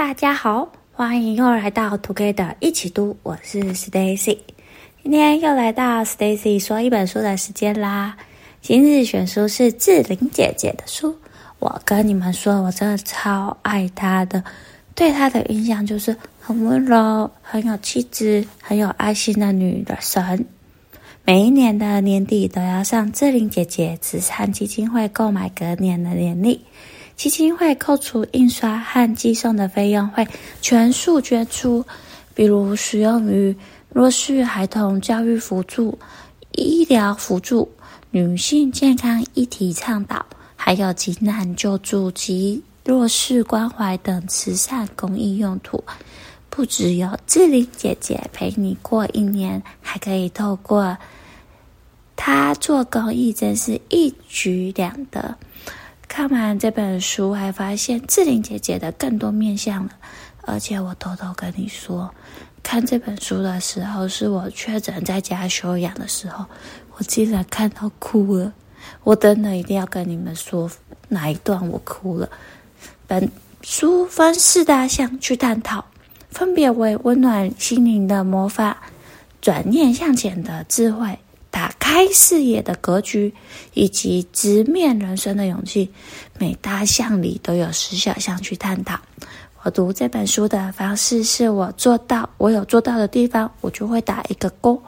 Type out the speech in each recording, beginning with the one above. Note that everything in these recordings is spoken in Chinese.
大家好，欢迎又来到 Together 一起读，我是 Stacy。今天又来到 Stacy 说一本书的时间啦。今日选书是志玲姐姐的书。我跟你们说，我真的超爱她的，对她的印象就是很温柔、很有气质、很有爱心的女的神。每一年的年底都要上志玲姐姐慈善基金会购买隔年的年历。基金会扣除印刷和寄送的费用，会全数捐出，比如使用于弱势孩童教育辅助、医疗辅助、女性健康议题倡导，还有急难救助及弱势关怀等慈善公益用途。不只有志玲姐姐陪你过一年，还可以透过她做公益，真是一举两得。看完这本书，还发现志玲姐姐的更多面相了。而且我偷偷跟你说，看这本书的时候，是我确诊在家休养的时候，我竟然看到哭了。我真的一定要跟你们说哪一段我哭了。本书分四大项去探讨，分别为温暖心灵的魔法、转念向前的智慧。打开视野的格局，以及直面人生的勇气，每大项里都有十小项去探讨。我读这本书的方式是我做到，我有做到的地方，我就会打一个勾；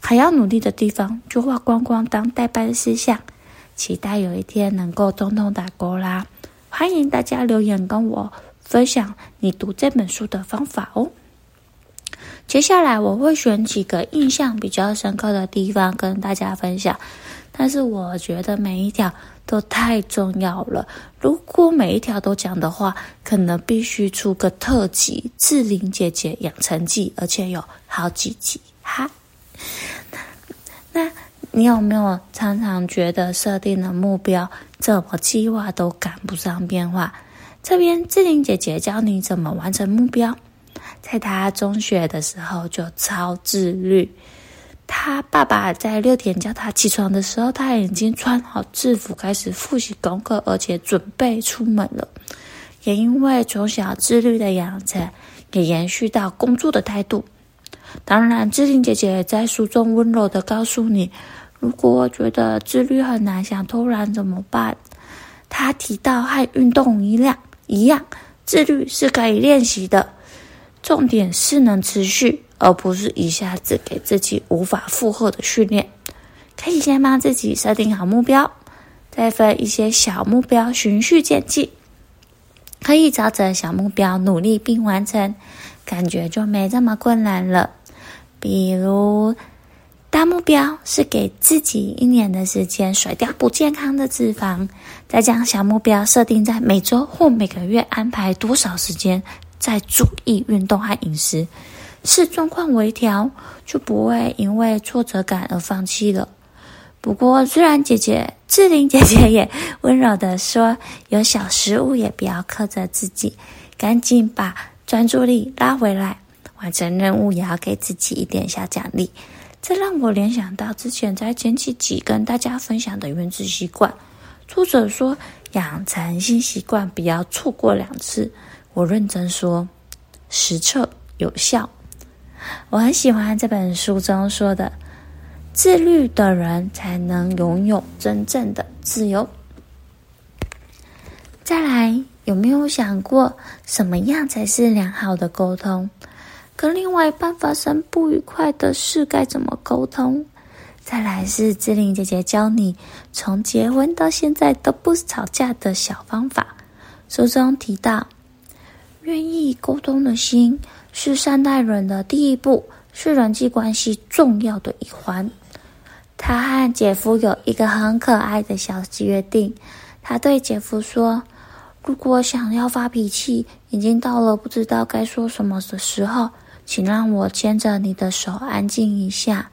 还要努力的地方，就画光光当待办事项。期待有一天能够通通打勾啦！欢迎大家留言跟我分享你读这本书的方法哦。接下来我会选几个印象比较深刻的地方跟大家分享，但是我觉得每一条都太重要了。如果每一条都讲的话，可能必须出个特辑《志玲姐姐养成记》，而且有好几集哈。那你有没有常常觉得设定的目标怎么计划都赶不上变化？这边志玲姐姐教你怎么完成目标。在他中学的时候就超自律，他爸爸在六点叫他起床的时候，他已经穿好制服开始复习功课，而且准备出门了。也因为从小自律的养成，也延续到工作的态度。当然，志玲姐姐在书中温柔的告诉你，如果觉得自律很难，想偷懒怎么办？她提到和运动一样，一样，自律是可以练习的。重点是能持续，而不是一下子给自己无法负荷的训练。可以先帮自己设定好目标，再分一些小目标，循序渐进。可以朝着小目标努力并完成，感觉就没这么困难了。比如，大目标是给自己一年的时间甩掉不健康的脂肪，再将小目标设定在每周或每个月安排多少时间。再注意运动和饮食，视状况微调，就不会因为挫折感而放弃了。不过，虽然姐姐志玲姐姐也温柔地说，有小失误也不要苛责自己，赶紧把专注力拉回来，完成任务也要给自己一点小奖励。这让我联想到之前在前几集跟大家分享的原子习惯，作者说养成新习惯不要错过两次。我认真说，实测有效。我很喜欢这本书中说的，自律的人才能拥有真正的自由。再来，有没有想过什么样才是良好的沟通？跟另外一半发生不愉快的事该怎么沟通？再来是志玲姐姐教你从结婚到现在都不吵架的小方法。书中提到。愿意沟通的心是善待人的第一步，是人际关系重要的一环。他和姐夫有一个很可爱的小约定。他对姐夫说：“如果想要发脾气，已经到了不知道该说什么的时候，请让我牵着你的手，安静一下。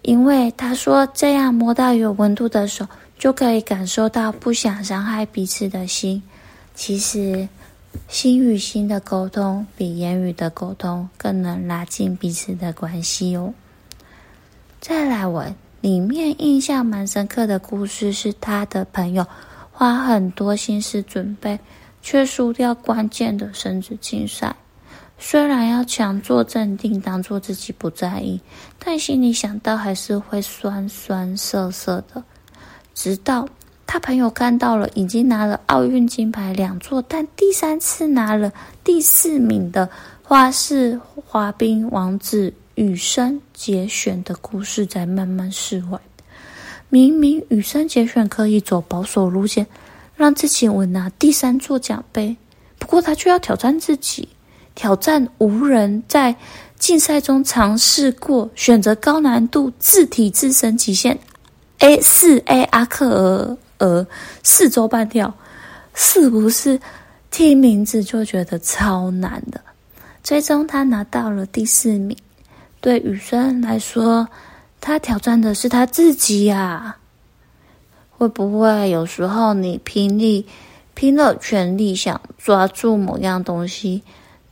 因为他说这样摸到有温度的手，就可以感受到不想伤害彼此的心。其实。”心与心的沟通比言语的沟通更能拉近彼此的关系哦。再来，我里面印象蛮深刻的故事是，他的朋友花很多心思准备却输掉关键的生殖竞赛。虽然要强作镇定，当做自己不在意，但心里想到还是会酸酸涩涩的。直到他朋友看到了，已经拿了奥运金牌两座，但第三次拿了第四名的花式滑冰王子羽生结弦的故事，在慢慢释怀。明明羽生结弦可以走保守路线，让自己稳拿第三座奖杯，不过他却要挑战自己。挑战无人在竞赛中尝试过，选择高难度自体自身极限 A 四 A 阿克尔尔四周半跳，是不是听名字就觉得超难的？最终他拿到了第四名。对羽生来说，他挑战的是他自己呀、啊。会不会有时候你拼力拼了全力想抓住某样东西？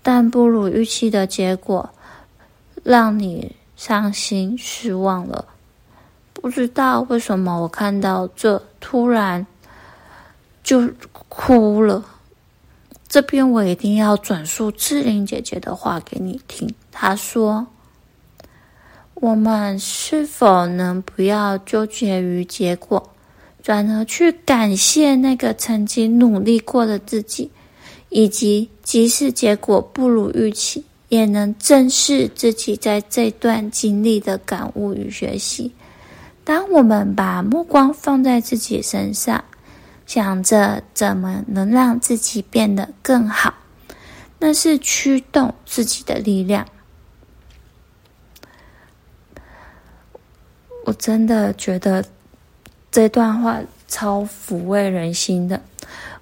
但不如预期的结果，让你伤心失望了。不知道为什么，我看到这突然就哭了。这边我一定要转述志玲姐姐的话给你听。她说：“我们是否能不要纠结于结果，转而去感谢那个曾经努力过的自己？”以及即使结果不如预期，也能正视自己在这段经历的感悟与学习。当我们把目光放在自己身上，想着怎么能让自己变得更好，那是驱动自己的力量。我真的觉得这段话超抚慰人心的。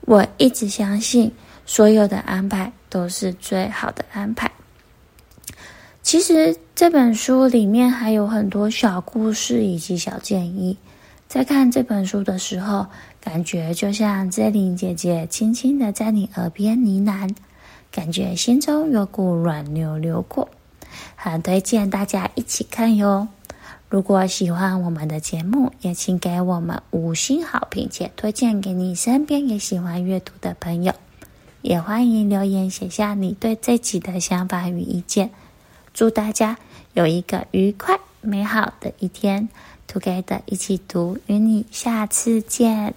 我一直相信。所有的安排都是最好的安排。其实这本书里面还有很多小故事以及小建议。在看这本书的时候，感觉就像志玲姐姐轻轻的在你耳边呢喃，感觉心中有股暖流流过。很推荐大家一起看哟。如果喜欢我们的节目，也请给我们五星好评，且推荐给你身边也喜欢阅读的朋友。也欢迎留言写下你对这集的想法与意见。祝大家有一个愉快美好的一天读给的一起读，与你下次见。